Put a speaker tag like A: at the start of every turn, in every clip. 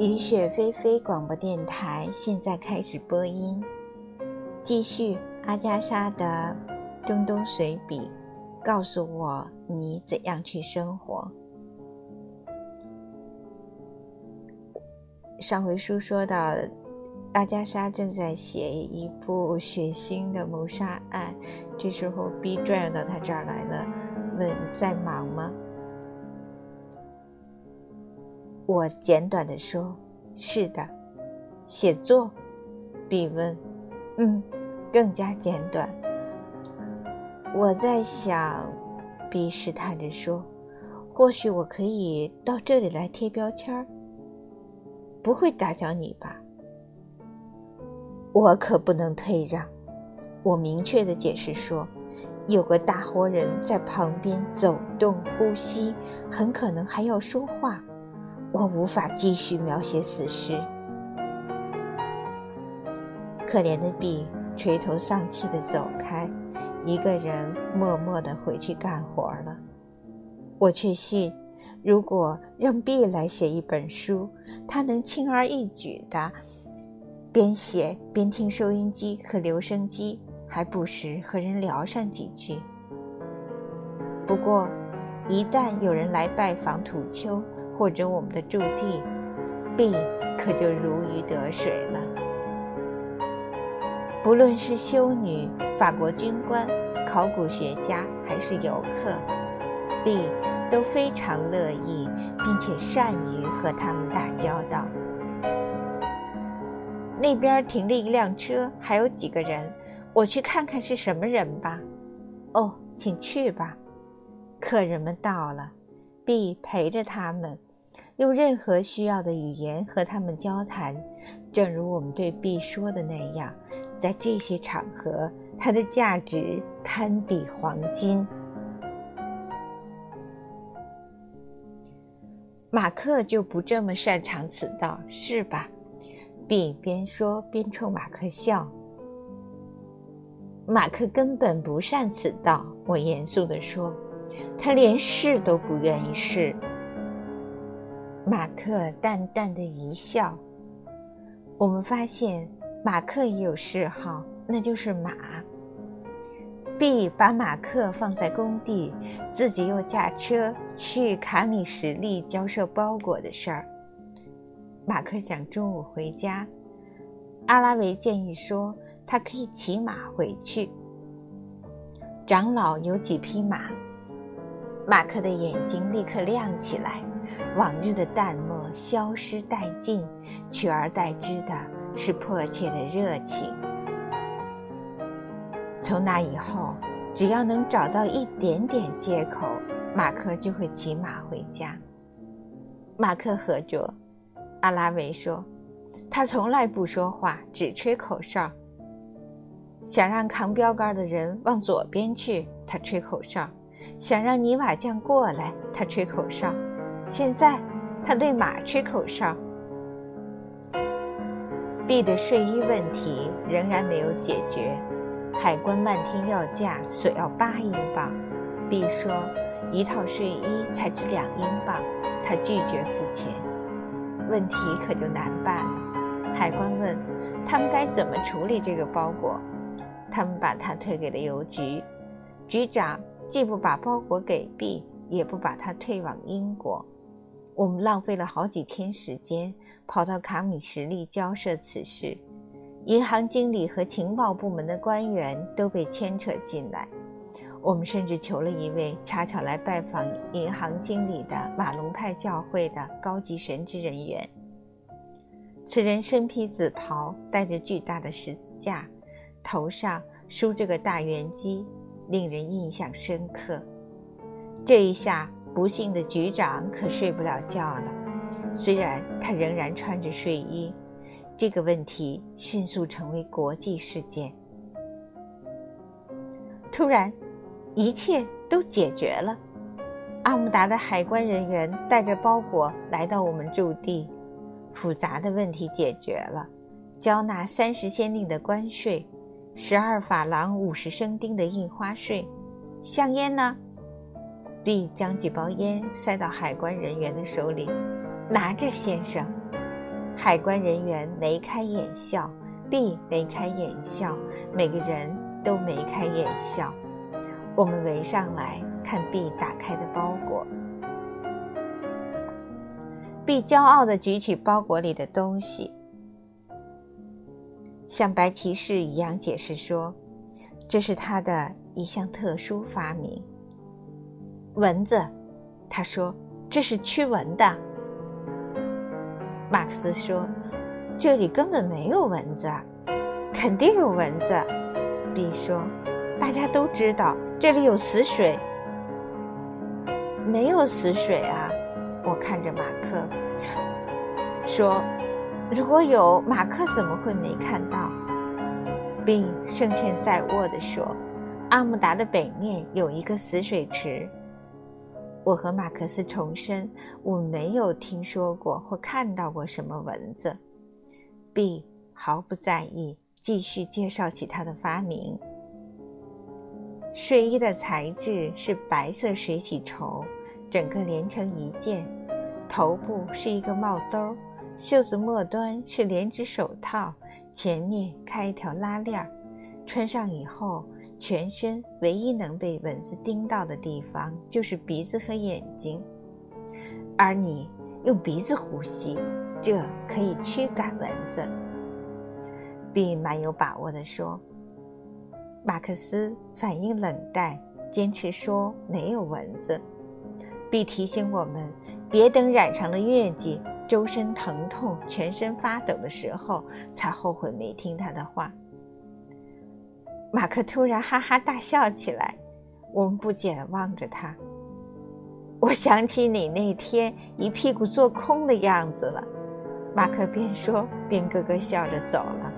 A: 雨雪霏霏广播电台现在开始播音，继续阿加莎的《东东随笔》，告诉我你怎样去生活。上回书说到，阿加莎正在写一部血腥的谋杀案，这时候 B 转到他这儿来了，问在忙吗？我简短的说：“是的，写作。”比问：“嗯，更加简短。”我在想，比试探着说：“或许我可以到这里来贴标签儿，不会打搅你吧？”我可不能退让，我明确的解释说：“有个大活人在旁边走动、呼吸，很可能还要说话。”我无法继续描写死尸。可怜的 B 垂头丧气地走开，一个人默默地回去干活了。我确信，如果让 B 来写一本书，他能轻而易举地边写边听收音机和留声机，还不时和人聊上几句。不过，一旦有人来拜访土丘，或者我们的驻地，B 可就如鱼得水了。不论是修女、法国军官、考古学家，还是游客，B 都非常乐意，并且善于和他们打交道。那边停着一辆车，还有几个人，我去看看是什么人吧。哦，请去吧。客人们到了，B 陪着他们。用任何需要的语言和他们交谈，正如我们对 B 说的那样，在这些场合，它的价值堪比黄金。马克就不这么擅长此道，是吧？B 边说边冲马克笑。马克根本不善此道，我严肃地说，他连试都不愿意试。马克淡淡的一笑。我们发现马克也有嗜好，那就是马。B 把马克放在工地，自己又驾车去卡米什利交涉包裹的事儿。马克想中午回家，阿拉维建议说他可以骑马回去。长老有几匹马，马克的眼睛立刻亮起来。往日的淡漠消失殆尽，取而代之的是迫切的热情。从那以后，只要能找到一点点借口，马克就会骑马回家。马克合着，阿拉维说：“他从来不说话，只吹口哨。想让扛标杆的人往左边去，他吹口哨；想让泥瓦匠过来，他吹口哨。”现在，他对马吹口哨。B 的睡衣问题仍然没有解决，海关漫天要价，索要八英镑。B 说，一套睡衣才值两英镑，他拒绝付钱。问题可就难办了。海关问，他们该怎么处理这个包裹？他们把它退给了邮局，局长既不把包裹给 B，也不把它退往英国。我们浪费了好几天时间，跑到卡米什利交涉此事，银行经理和情报部门的官员都被牵扯进来。我们甚至求了一位恰巧来拜访银行经理的马龙派教会的高级神职人员。此人身披紫袍，戴着巨大的十字架，头上梳着个大圆髻，令人印象深刻。这一下。不幸的局长可睡不了觉了，虽然他仍然穿着睡衣。这个问题迅速成为国际事件。突然，一切都解决了。阿姆达的海关人员带着包裹来到我们驻地，复杂的问题解决了：交纳三十先令的关税，十二法郎五十生丁的印花税，香烟呢？B 将几包烟塞到海关人员的手里，拿着，先生。海关人员眉开眼笑，B 眉开眼笑，每个人都眉开眼笑。我们围上来看 B 打开的包裹。B 骄傲地举起包裹里的东西，像白骑士一样解释说：“这是他的一项特殊发明——蚊子。”他说：“这是驱蚊的。”马克思说：“这里根本没有蚊子，肯定有蚊子。”B 说：“大家都知道这里有死水，没有死水啊。”我看着马克说：“如果有，马克怎么会没看到？”并胜券在握地说：“阿姆达的北面有一个死水池。”我和马克思重申，我没有听说过或看到过什么蚊子。B 毫不在意，继续介绍起他的发明：睡衣的材质是白色水洗绸。整个连成一件，头部是一个帽兜儿，袖子末端是连指手套，前面开一条拉链儿。穿上以后，全身唯一能被蚊子叮到的地方就是鼻子和眼睛，而你用鼻子呼吸，这可以驱赶蚊子。并蛮有把握地说。马克思反应冷淡，坚持说没有蚊子。并提醒我们，别等染上了疟疾，周身疼痛、全身发抖的时候，才后悔没听他的话。马克突然哈哈大笑起来，我们不解地望着他。我想起你那天一屁股坐空的样子了。马克边说边咯咯笑着走了。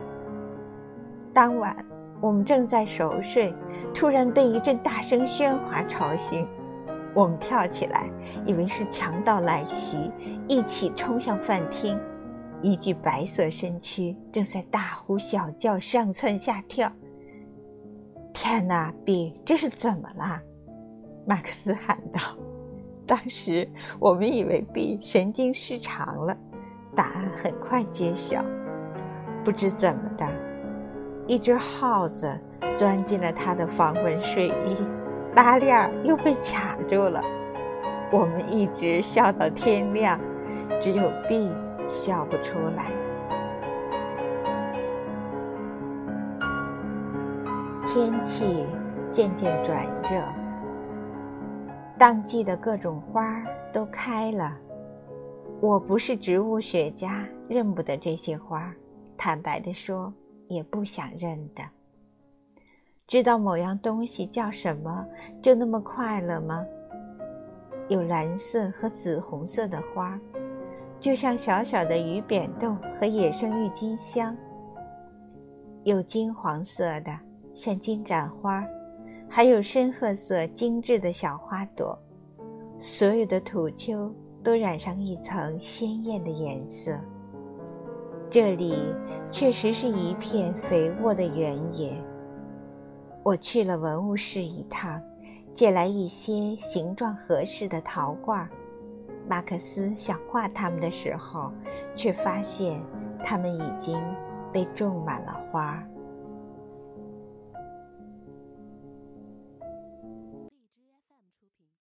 A: 当晚，我们正在熟睡，突然被一阵大声喧哗吵醒。我们跳起来，以为是强盗来袭，一起冲向饭厅。一具白色身躯正在大呼小叫，上蹿下跳。天哪，B，这是怎么了？马克思喊道。当时我们以为 B 神经失常了。答案很快揭晓。不知怎么的，一只耗子钻进了他的防蚊睡衣。拉链又被卡住了，我们一直笑到天亮，只有 B 笑不出来。天气渐渐转热，当季的各种花都开了。我不是植物学家，认不得这些花，坦白地说，也不想认的。知道某样东西叫什么，就那么快乐吗？有蓝色和紫红色的花，就像小小的鱼扁豆和野生郁金香；有金黄色的，像金盏花，还有深褐色精致的小花朵。所有的土丘都染上一层鲜艳的颜色。这里确实是一片肥沃的原野。我去了文物室一趟，借来一些形状合适的陶罐。马克思想画它们的时候，却发现它们已经被种满了花。